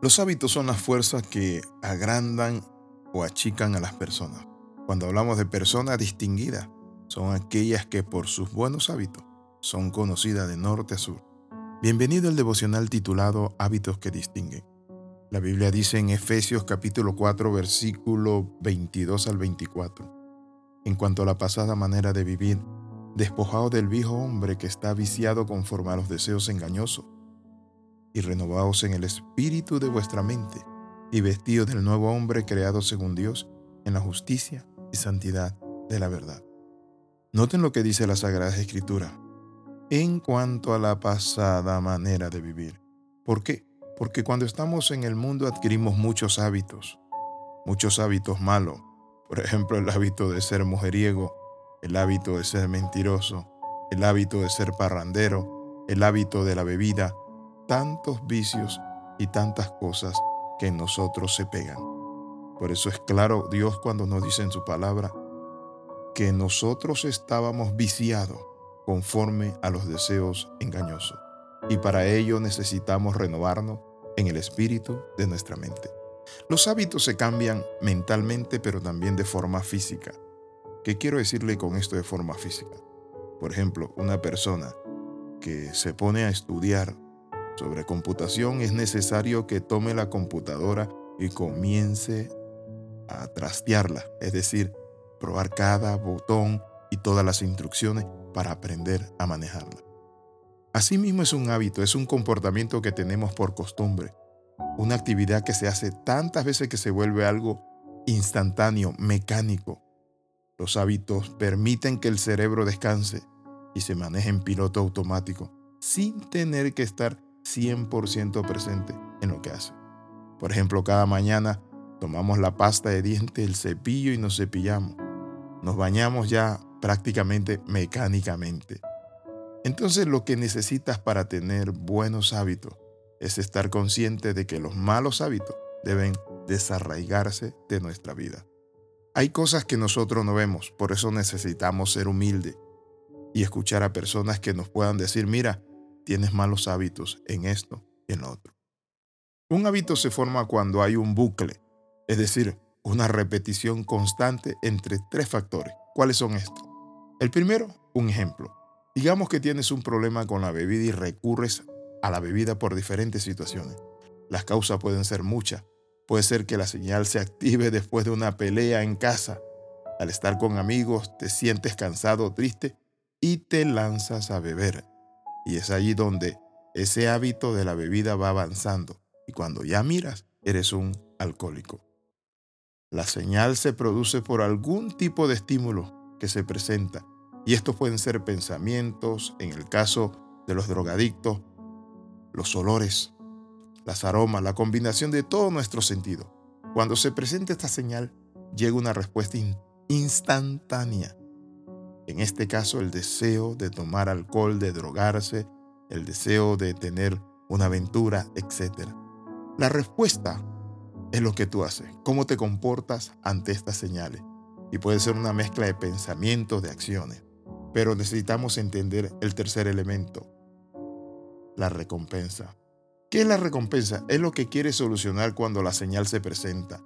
Los hábitos son las fuerzas que agrandan o achican a las personas. Cuando hablamos de personas distinguidas, son aquellas que por sus buenos hábitos son conocidas de norte a sur. Bienvenido al devocional titulado Hábitos que distinguen. La Biblia dice en Efesios capítulo 4 versículo 22 al 24. En cuanto a la pasada manera de vivir, despojado del viejo hombre que está viciado conforme a los deseos engañosos y renovaos en el espíritu de vuestra mente, y vestido del nuevo hombre creado según Dios, en la justicia y santidad de la verdad. Noten lo que dice la Sagrada Escritura en cuanto a la pasada manera de vivir. ¿Por qué? Porque cuando estamos en el mundo adquirimos muchos hábitos, muchos hábitos malos. Por ejemplo, el hábito de ser mujeriego, el hábito de ser mentiroso, el hábito de ser parrandero, el hábito de la bebida, tantos vicios y tantas cosas que en nosotros se pegan. Por eso es claro Dios cuando nos dice en su palabra que nosotros estábamos viciados conforme a los deseos engañosos. Y para ello necesitamos renovarnos en el espíritu de nuestra mente. Los hábitos se cambian mentalmente, pero también de forma física. ¿Qué quiero decirle con esto de forma física? Por ejemplo, una persona que se pone a estudiar sobre computación, es necesario que tome la computadora y comience a trastearla, es decir, probar cada botón y todas las instrucciones para aprender a manejarla. Asimismo es un hábito, es un comportamiento que tenemos por costumbre, una actividad que se hace tantas veces que se vuelve algo instantáneo, mecánico. Los hábitos permiten que el cerebro descanse y se maneje en piloto automático, sin tener que estar 100% presente en lo que hace. Por ejemplo, cada mañana tomamos la pasta de dientes, el cepillo y nos cepillamos. Nos bañamos ya prácticamente mecánicamente. Entonces lo que necesitas para tener buenos hábitos es estar consciente de que los malos hábitos deben desarraigarse de nuestra vida. Hay cosas que nosotros no vemos, por eso necesitamos ser humildes y escuchar a personas que nos puedan decir, mira, tienes malos hábitos en esto y en lo otro. Un hábito se forma cuando hay un bucle, es decir, una repetición constante entre tres factores. ¿Cuáles son estos? El primero, un ejemplo. Digamos que tienes un problema con la bebida y recurres a la bebida por diferentes situaciones. Las causas pueden ser muchas. Puede ser que la señal se active después de una pelea en casa. Al estar con amigos te sientes cansado o triste y te lanzas a beber. Y es allí donde ese hábito de la bebida va avanzando. Y cuando ya miras, eres un alcohólico. La señal se produce por algún tipo de estímulo que se presenta. Y estos pueden ser pensamientos, en el caso de los drogadictos, los olores, las aromas, la combinación de todo nuestro sentido. Cuando se presenta esta señal, llega una respuesta instantánea en este caso, el deseo de tomar alcohol, de drogarse, el deseo de tener una aventura, etc. La respuesta es lo que tú haces, cómo te comportas ante estas señales. Y puede ser una mezcla de pensamientos, de acciones. Pero necesitamos entender el tercer elemento, la recompensa. ¿Qué es la recompensa? Es lo que quieres solucionar cuando la señal se presenta.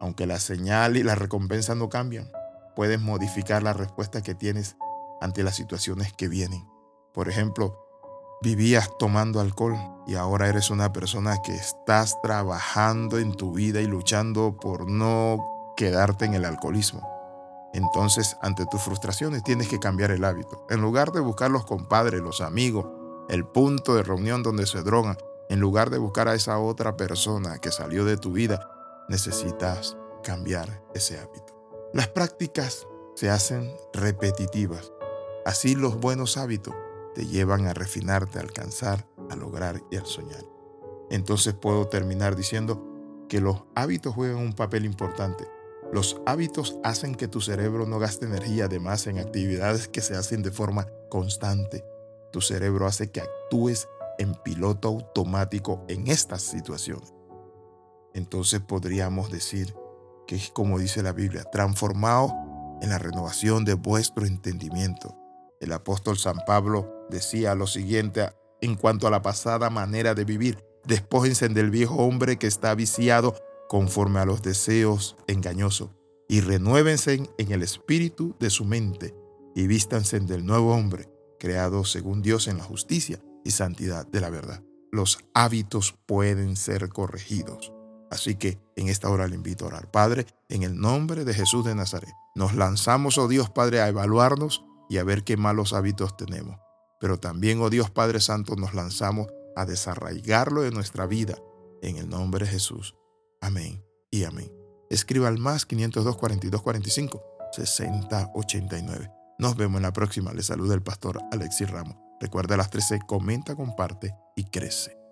Aunque la señal y la recompensa no cambian, puedes modificar la respuesta que tienes ante las situaciones que vienen. Por ejemplo, vivías tomando alcohol y ahora eres una persona que estás trabajando en tu vida y luchando por no quedarte en el alcoholismo. Entonces, ante tus frustraciones tienes que cambiar el hábito. En lugar de buscar los compadres, los amigos, el punto de reunión donde se drogan, en lugar de buscar a esa otra persona que salió de tu vida, necesitas cambiar ese hábito. Las prácticas se hacen repetitivas. Así los buenos hábitos te llevan a refinarte, a alcanzar, a lograr y a soñar. Entonces puedo terminar diciendo que los hábitos juegan un papel importante. Los hábitos hacen que tu cerebro no gaste energía además en actividades que se hacen de forma constante. Tu cerebro hace que actúes en piloto automático en estas situaciones. Entonces podríamos decir que es como dice la Biblia, transformado en la renovación de vuestro entendimiento. El apóstol San Pablo decía lo siguiente en cuanto a la pasada manera de vivir, Despójense del viejo hombre que está viciado conforme a los deseos engañosos y renuévense en el espíritu de su mente y vístanse del nuevo hombre, creado según Dios en la justicia y santidad de la verdad. Los hábitos pueden ser corregidos. Así que en esta hora le invito a orar. Padre, en el nombre de Jesús de Nazaret, nos lanzamos, oh Dios Padre, a evaluarnos y a ver qué malos hábitos tenemos. Pero también, oh Dios Padre Santo, nos lanzamos a desarraigarlo de nuestra vida. En el nombre de Jesús. Amén y amén. Escriba al más 502 42 45 60 89. Nos vemos en la próxima. Le saluda el pastor Alexis Ramos. Recuerda a las 13, comenta, comparte y crece.